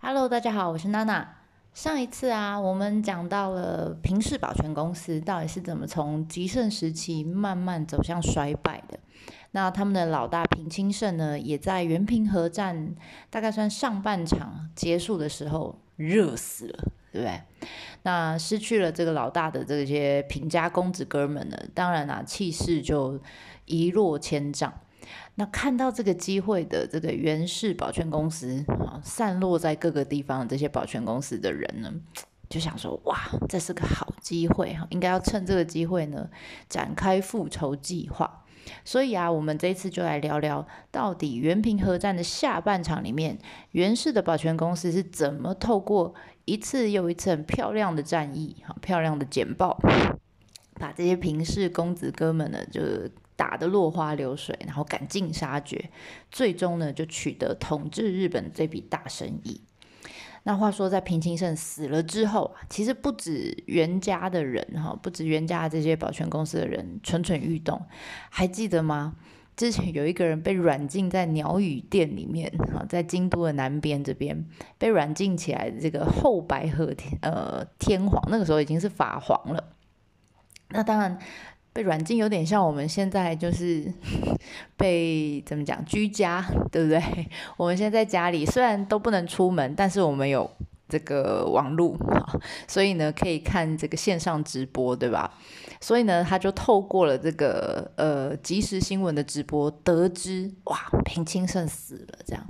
Hello，大家好，我是娜娜。上一次啊，我们讲到了平氏保全公司到底是怎么从极盛时期慢慢走向衰败的。那他们的老大平清盛呢，也在原平和战大概算上半场结束的时候热死了，对不对？那失去了这个老大的这些平家公子哥们呢，当然啊，气势就一落千丈。那看到这个机会的这个原氏保全公司啊，散落在各个地方这些保全公司的人呢，就想说：哇，这是个好机会哈，应该要趁这个机会呢，展开复仇计划。所以啊，我们这一次就来聊聊，到底原平和战的下半场里面，袁氏的保全公司是怎么透过一次又一次很漂亮的战役，哈，漂亮的简报，把这些平氏公子哥们呢，就打得落花流水，然后赶尽杀绝，最终呢，就取得统治日本这笔大生意。那话说，在平清盛死了之后，其实不止袁家的人哈，不止袁家这些保全公司的人蠢蠢欲动。还记得吗？之前有一个人被软禁在鸟语殿里面哈，在京都的南边这边被软禁起来的这个后白河天呃天皇，那个时候已经是法皇了。那当然。被软禁有点像我们现在就是 被怎么讲居家，对不对？我们现在在家里，虽然都不能出门，但是我们有这个网络，所以呢可以看这个线上直播，对吧？所以呢他就透过了这个呃即时新闻的直播，得知哇平清盛死了这样，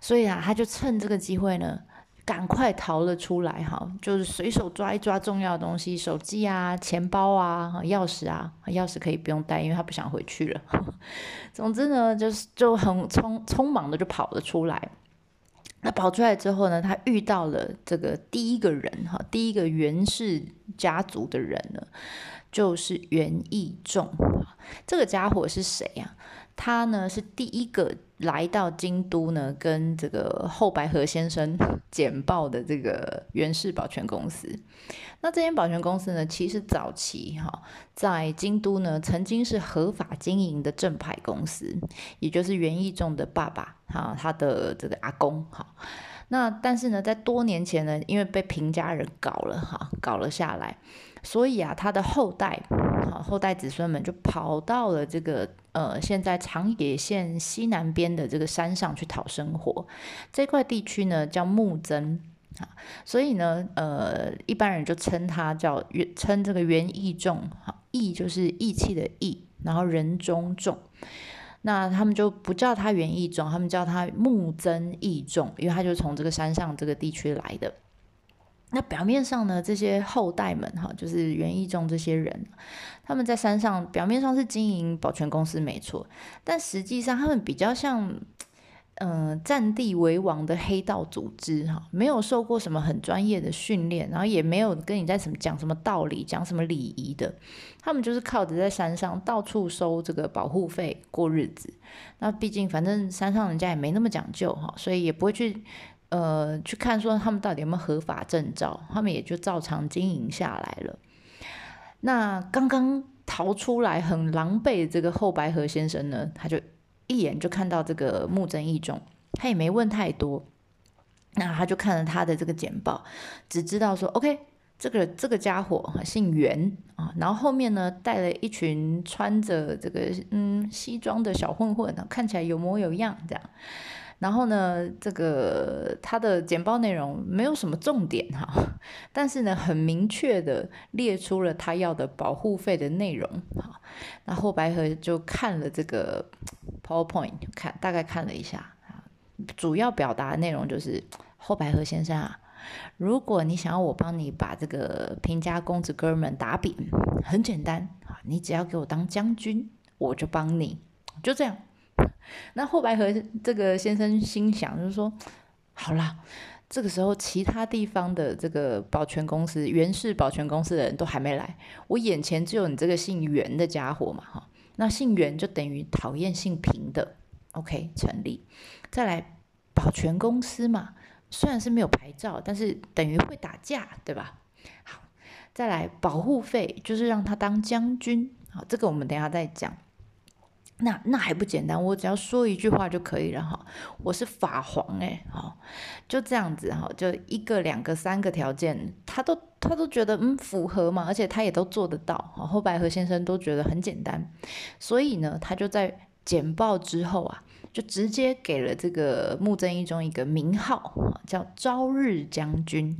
所以啊他就趁这个机会呢。赶快逃了出来哈，就是随手抓一抓重要的东西，手机啊、钱包啊、钥匙啊，钥匙可以不用带，因为他不想回去了。总之呢，就是就很匆匆忙的就跑了出来。那跑出来之后呢，他遇到了这个第一个人哈，第一个袁氏家族的人呢，就是袁义仲。这个家伙是谁呀？他呢是第一个。来到京都呢，跟这个后白河先生简报的这个袁氏保全公司。那这间保全公司呢，其实早期哈在京都呢，曾经是合法经营的正牌公司，也就是袁义仲的爸爸哈，他的这个阿公哈。那但是呢，在多年前呢，因为被平家人搞了哈，搞了下来，所以啊，他的后代哈后代子孙们就跑到了这个。呃，现在长野县西南边的这个山上去讨生活，这块地区呢叫木曾啊，所以呢，呃，一般人就称他叫元，称这个元义众，哈，义就是义气的义，然后人中重，那他们就不叫他元义众，他们叫他木曾义众，因为他就从这个山上这个地区来的。那表面上呢，这些后代们哈，就是园艺中这些人，他们在山上表面上是经营保全公司没错，但实际上他们比较像，嗯，占地为王的黑道组织哈，没有受过什么很专业的训练，然后也没有跟你在什么讲什么道理、讲什么礼仪的，他们就是靠着在山上到处收这个保护费过日子。那毕竟反正山上人家也没那么讲究哈，所以也不会去。呃，去看说他们到底有没有合法证照，他们也就照常经营下来了。那刚刚逃出来很狼狈的这个后白河先生呢，他就一眼就看到这个木真义重，他也没问太多，那他就看了他的这个简报，只知道说 OK，这个这个家伙姓袁啊，然后后面呢带了一群穿着这个嗯西装的小混混，看起来有模有样这样。然后呢，这个他的简报内容没有什么重点哈，但是呢，很明确的列出了他要的保护费的内容哈。那后白河就看了这个 PowerPoint，看大概看了一下啊，主要表达的内容就是后白河先生啊，如果你想要我帮你把这个平家公子哥们打扁，很简单啊，你只要给我当将军，我就帮你，就这样。那后白河这个先生心想，就是说，好啦，这个时候其他地方的这个保全公司、袁氏保全公司的人都还没来，我眼前只有你这个姓袁的家伙嘛，哈，那姓袁就等于讨厌姓平的，OK，成立。再来，保全公司嘛，虽然是没有牌照，但是等于会打架，对吧？好，再来保护费，就是让他当将军，好，这个我们等下再讲。那那还不简单？我只要说一句话就可以了哈。我是法皇哎，好，就这样子哈，就一个、两个、三个条件，他都他都觉得嗯符合嘛，而且他也都做得到哈。后白河先生都觉得很简单，所以呢，他就在简报之后啊，就直接给了这个木曾义中一个名号，叫朝日将军，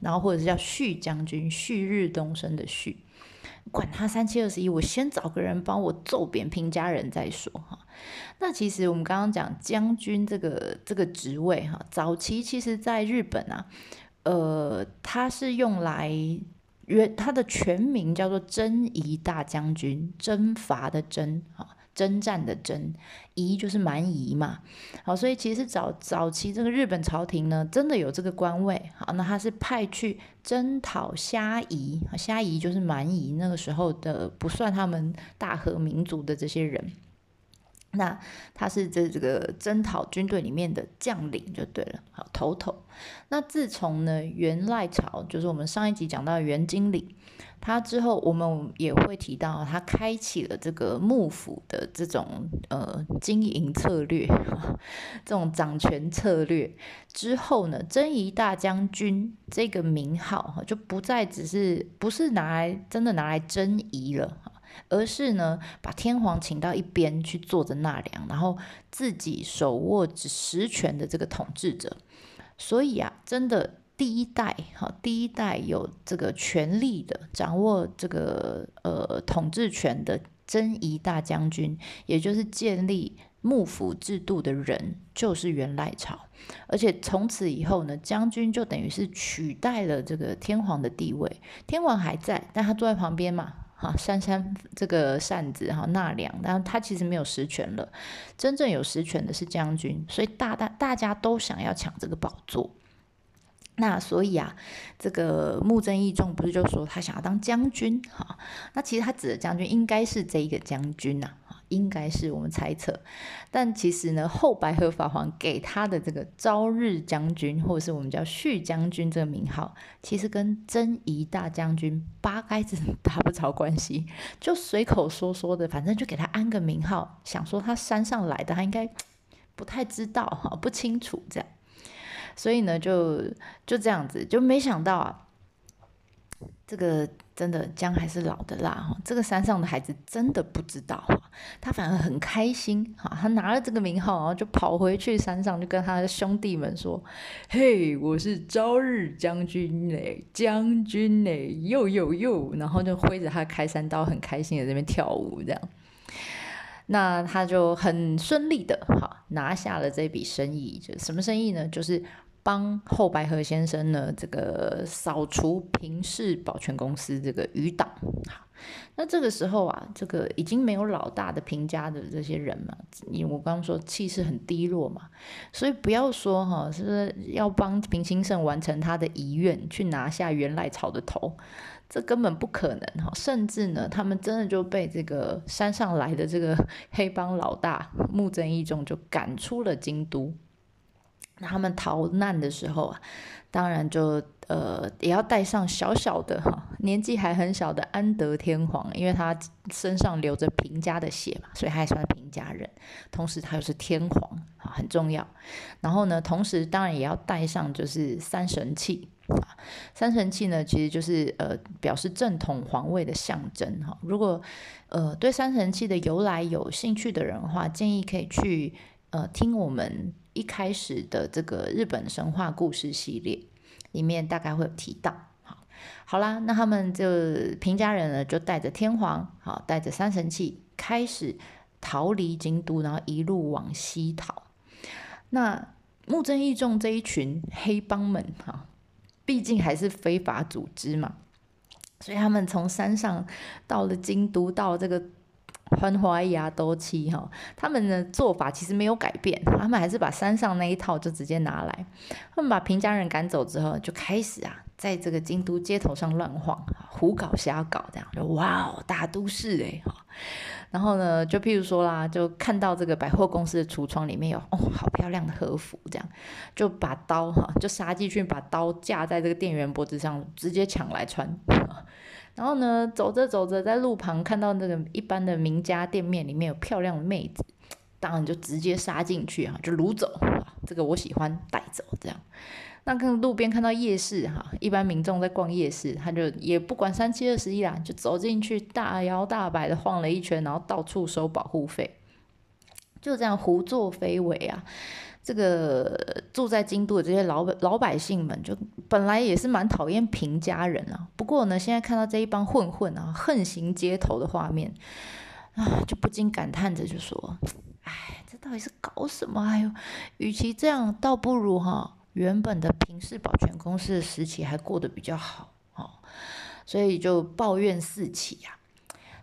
然后或者是叫旭将军，旭日东升的旭。管他三七二十一，我先找个人帮我揍扁平家人再说哈。那其实我们刚刚讲将军这个这个职位哈，早期其实在日本啊，呃，他是用来原他的全名叫做征夷大将军，征伐的征哈。征战的征，夷就是蛮夷嘛，好，所以其实早早期这个日本朝廷呢，真的有这个官位，好，那他是派去征讨虾夷，虾夷就是蛮夷，那个时候的不算他们大和民族的这些人，那他是这这个征讨军队里面的将领就对了，好，头头。那自从呢元赖朝，就是我们上一集讲到元经理。他之后，我们也会提到，他开启了这个幕府的这种呃经营策略，这种掌权策略之后呢，征夷大将军这个名号，就不再只是不是拿来真的拿来征夷了，而是呢，把天皇请到一边去坐着纳凉，然后自己手握实权的这个统治者，所以啊，真的。第一代，哈，第一代有这个权力的，掌握这个呃统治权的征夷大将军，也就是建立幕府制度的人，就是元赖朝。而且从此以后呢，将军就等于是取代了这个天皇的地位。天皇还在，但他坐在旁边嘛，哈，扇扇这个扇子，哈，纳凉，但他其实没有实权了。真正有实权的是将军，所以大大大家都想要抢这个宝座。那所以啊，这个穆正义仲不是就说他想要当将军哈？那其实他指的将军应该是这一个将军呐，应该是我们猜测。但其实呢，后白河法皇给他的这个朝日将军，或者是我们叫旭将军这个名号，其实跟征夷大将军八竿子打不着关系，就随口说说的，反正就给他安个名号，想说他山上来的，他应该不太知道哈，不清楚这样。所以呢，就就这样子，就没想到啊，这个真的姜还是老的辣哈。这个山上的孩子真的不知道，他反而很开心哈。他拿了这个名号，然后就跑回去山上，就跟他的兄弟们说：“嘿，我是朝日将军嘞，将军嘞，又又又。”然后就挥着他开山刀，很开心的这边跳舞这样。那他就很顺利的哈拿下了这笔生意，就什么生意呢？就是。帮后白河先生呢，这个扫除平氏保全公司这个余党。那这个时候啊，这个已经没有老大的平家的这些人嘛，因为我刚刚说气势很低落嘛，所以不要说哈，是要帮平清盛完成他的遗愿，去拿下元赖朝的头，这根本不可能哈。甚至呢，他们真的就被这个山上来的这个 黑帮老大木曾义仲就赶出了京都。他们逃难的时候啊，当然就呃也要带上小小的哈，年纪还很小的安德天皇，因为他身上流着平家的血嘛，所以他也算平家人。同时他又是天皇啊，很重要。然后呢，同时当然也要带上就是三神器啊，三神器呢其实就是呃表示正统皇位的象征哈。如果呃对三神器的由来有兴趣的人的话，建议可以去呃听我们。一开始的这个日本神话故事系列里面大概会有提到，好，好啦，那他们就平家人呢就带着天皇，好，带着三神器开始逃离京都，然后一路往西逃。那木真义众这一群黑帮们，哈，毕竟还是非法组织嘛，所以他们从山上到了京都，到这个。欢花牙都七哈，他们的做法其实没有改变，他们还是把山上那一套就直接拿来。他们把平家人赶走之后，就开始啊，在这个京都街头上乱晃，胡搞瞎搞，这样就哇哦，大都市哎哈。然后呢，就譬如说啦，就看到这个百货公司的橱窗里面有哦，好漂亮的和服，这样就把刀哈，就杀进去把刀架在这个店员脖子上，直接抢来穿。然后呢，走着走着，在路旁看到那个一般的名家店面里面有漂亮的妹子，当然就直接杀进去啊，就掳走这个我喜欢带走这样。那跟路边看到夜市哈，一般民众在逛夜市，他就也不管三七二十一啦，就走进去大摇大摆的晃了一圈，然后到处收保护费，就这样胡作非为啊。这个住在京都的这些老老百姓们，就本来也是蛮讨厌平家人啊。不过呢，现在看到这一帮混混啊横行街头的画面啊，就不禁感叹着就说：“哎，这到底是搞什么？哎呦，与其这样，倒不如哈原本的平氏保全公司的时期还过得比较好哦。”所以就抱怨四起呀。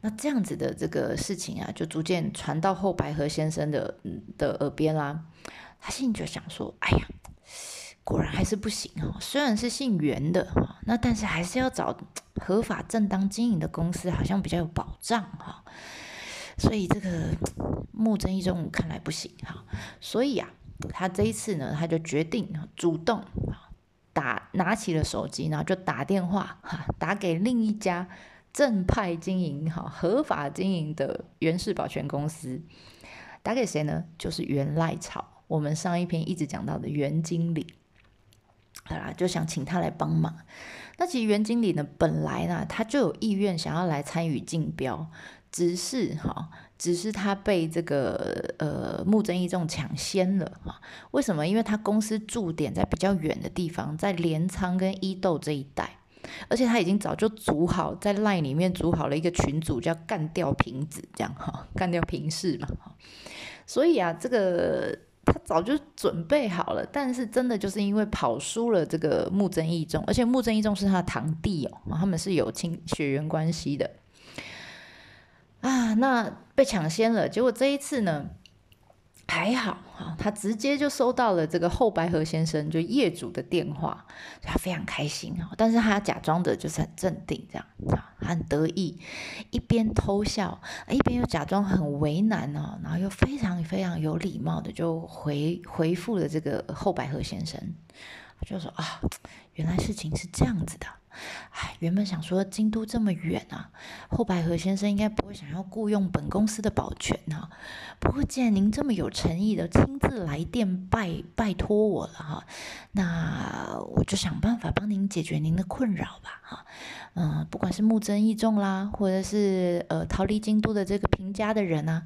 那这样子的这个事情啊，就逐渐传到后白河先生的的耳边啦。他心里就想说：“哎呀，果然还是不行哦。虽然是姓袁的哈，那但是还是要找合法正当经营的公司，好像比较有保障哈。所以这个木真一中看来不行哈。所以啊，他这一次呢，他就决定主动打拿起了手机，然后就打电话哈，打给另一家正派经营哈、合法经营的袁氏保全公司。打给谁呢？就是袁赖草。”我们上一篇一直讲到的袁经理，好啦，就想请他来帮忙。那其实袁经理呢，本来呢，他就有意愿想要来参与竞标，只是哈，只是他被这个呃木真义重抢先了哈。为什么？因为他公司驻点在比较远的地方，在镰仓跟伊豆这一带，而且他已经早就组好在 LINE 里面组好了一个群组，叫干掉瓶子这样哈，干掉平氏嘛哈。所以啊，这个。他早就准备好了，但是真的就是因为跑输了这个木真义中，而且木真义中是他的堂弟哦，他们是有亲血缘关系的啊，那被抢先了，结果这一次呢？还好哈，他直接就收到了这个后白河先生就业主的电话，他非常开心啊。但是他假装的就是很镇定，这样啊，很得意，一边偷笑，一边又假装很为难哦，然后又非常非常有礼貌的就回回复了这个后白河先生，就说啊，原来事情是这样子的。哎，原本想说京都这么远啊，后白河先生应该不会想要雇佣本公司的保全啊。不过既然您这么有诚意的亲自来电拜拜托我了哈，那我就想办法帮您解决您的困扰吧哈。嗯，不管是木真义重啦，或者是呃逃离京都的这个平家的人啊，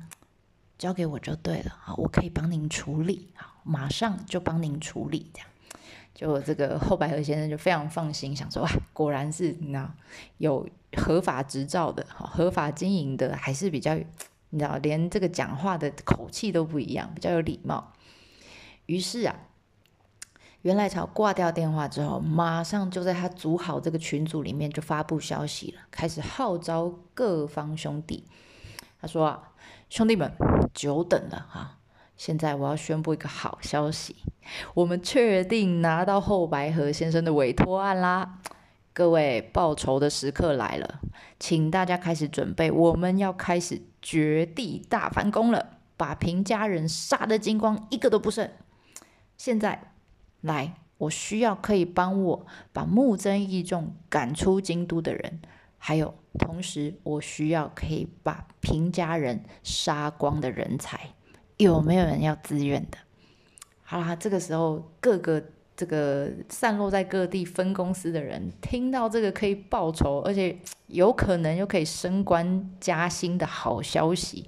交给我就对了啊，我可以帮您处理好，马上就帮您处理这样。就这个后白河先生就非常放心，想说哇，果然是你知道有合法执照的，合法经营的，还是比较你知道，连这个讲话的口气都不一样，比较有礼貌。于是啊，袁来朝挂掉电话之后，马上就在他组好这个群组里面就发布消息了，开始号召各方兄弟。他说，兄弟们，久等了哈。现在我要宣布一个好消息，我们确定拿到后白河先生的委托案啦！各位，报仇的时刻来了，请大家开始准备，我们要开始绝地大反攻了，把平家人杀得精光，一个都不剩。现在，来，我需要可以帮我把木曾义重赶出京都的人，还有，同时我需要可以把平家人杀光的人才。有没有人要自愿的？好啦，这个时候各个这个散落在各地分公司的人听到这个可以报仇，而且有可能又可以升官加薪的好消息，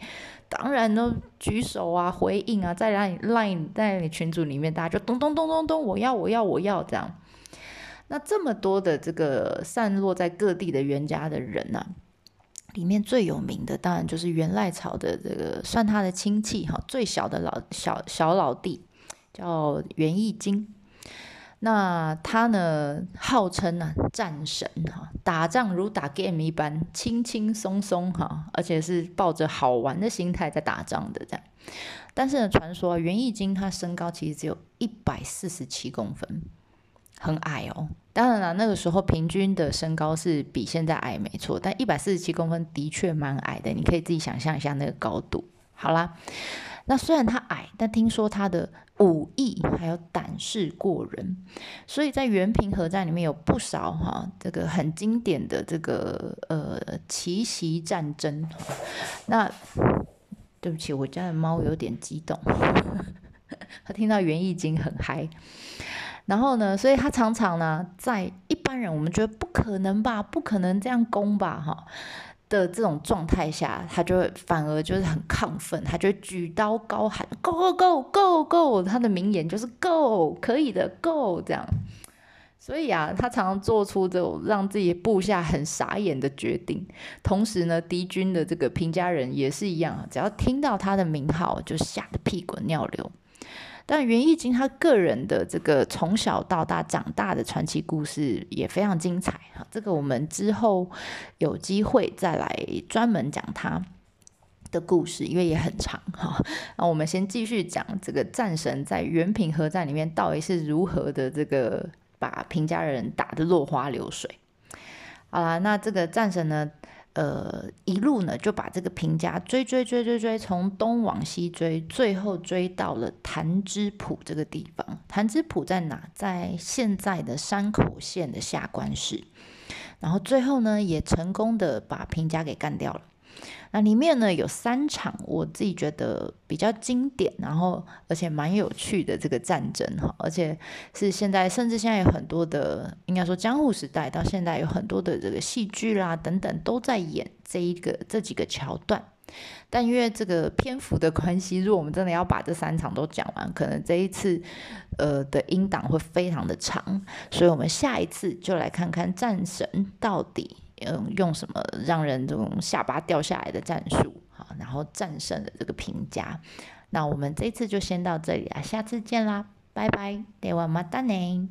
当然呢举手啊，回应啊，在让你 line 在你群组里面，大家就咚咚咚咚咚，我要我要我要这样。那这么多的这个散落在各地的冤家的人呢？里面最有名的当然就是袁赖朝的这个算他的亲戚哈，最小的老小小老弟叫袁义经。那他呢号称呢战神哈，打仗如打 game 一般轻轻松松哈，而且是抱着好玩的心态在打仗的这样。但是呢，传说元义经他身高其实只有一百四十七公分。很矮哦，当然了，那个时候平均的身高是比现在矮没错，但一百四十七公分的确蛮矮的，你可以自己想象一下那个高度。好啦，那虽然他矮，但听说他的武艺还有胆识过人，所以在元平河战里面有不少哈这个很经典的这个呃奇袭战争。那对不起，我家的猫有点激动，它听到袁义经很嗨。然后呢，所以他常常呢，在一般人我们觉得不可能吧，不可能这样攻吧，哈的这种状态下，他就会反而就是很亢奋，他就举刀高喊 “Go go go go go”，他的名言就是 “Go，可以的，Go” 这样。所以啊，他常常做出这种让自己部下很傻眼的决定。同时呢，敌军的这个平家人也是一样，只要听到他的名号，就吓得屁滚尿流。但袁义经他个人的这个从小到大长大的传奇故事也非常精彩哈，这个我们之后有机会再来专门讲他的故事，因为也很长哈。那我们先继续讲这个战神在元平和战里面到底是如何的这个把平家人打得落花流水。好啦，那这个战神呢？呃，一路呢就把这个平家追追追追追，从东往西追，最后追到了潭之浦这个地方。潭之浦在哪？在现在的山口县的下关市。然后最后呢，也成功的把平家给干掉了。那里面呢有三场我自己觉得比较经典，然后而且蛮有趣的这个战争哈，而且是现在甚至现在有很多的，应该说江户时代到现在有很多的这个戏剧啦等等都在演这一个这几个桥段。但因为这个篇幅的关系，如果我们真的要把这三场都讲完，可能这一次呃的音档会非常的长，所以我们下一次就来看看战神到底。嗯，用什么让人这种下巴掉下来的战术，好，然后战胜了这个评价。那我们这次就先到这里啊，下次见啦，拜拜，ではまたね。